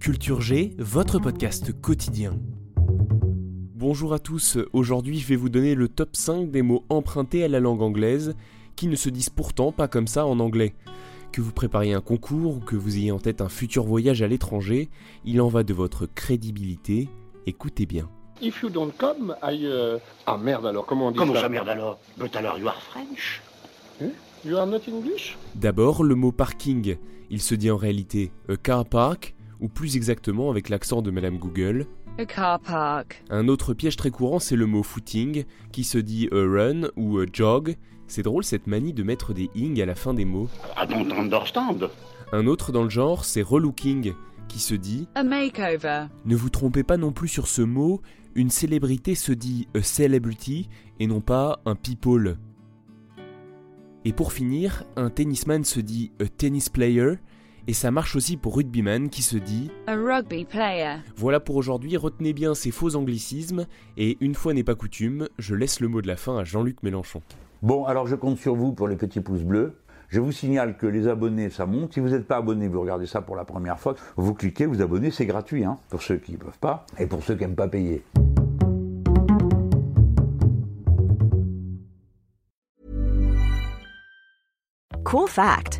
Culture G, votre podcast quotidien. Bonjour à tous, aujourd'hui je vais vous donner le top 5 des mots empruntés à la langue anglaise qui ne se disent pourtant pas comme ça en anglais. Que vous prépariez un concours ou que vous ayez en tête un futur voyage à l'étranger, il en va de votre crédibilité. Écoutez bien. If you don't come, I... uh, Ah merde alors, comment on dit Comment ça ça, merde alors But alors, you are French You are not English D'abord, le mot parking. Il se dit en réalité a car park, ou plus exactement avec l'accent de Madame Google. A car park. Un autre piège très courant, c'est le mot footing, qui se dit a run ou a jog. C'est drôle cette manie de mettre des ing à la fin des mots. I don't understand. Un autre dans le genre, c'est relooking, qui se dit A makeover. Ne vous trompez pas non plus sur ce mot, une célébrité se dit a celebrity et non pas un people. Et pour finir, un tennisman se dit a tennis player et ça marche aussi pour rugbyman qui se dit A rugby player. Voilà pour aujourd'hui, retenez bien ces faux anglicismes et une fois n'est pas coutume, je laisse le mot de la fin à Jean-Luc Mélenchon. Bon, alors je compte sur vous pour les petits pouces bleus. Je vous signale que les abonnés, ça monte. Si vous n'êtes pas abonné, vous regardez ça pour la première fois, vous cliquez, vous abonnez, c'est gratuit, hein, pour ceux qui ne peuvent pas et pour ceux qui n'aiment pas payer. Cool fact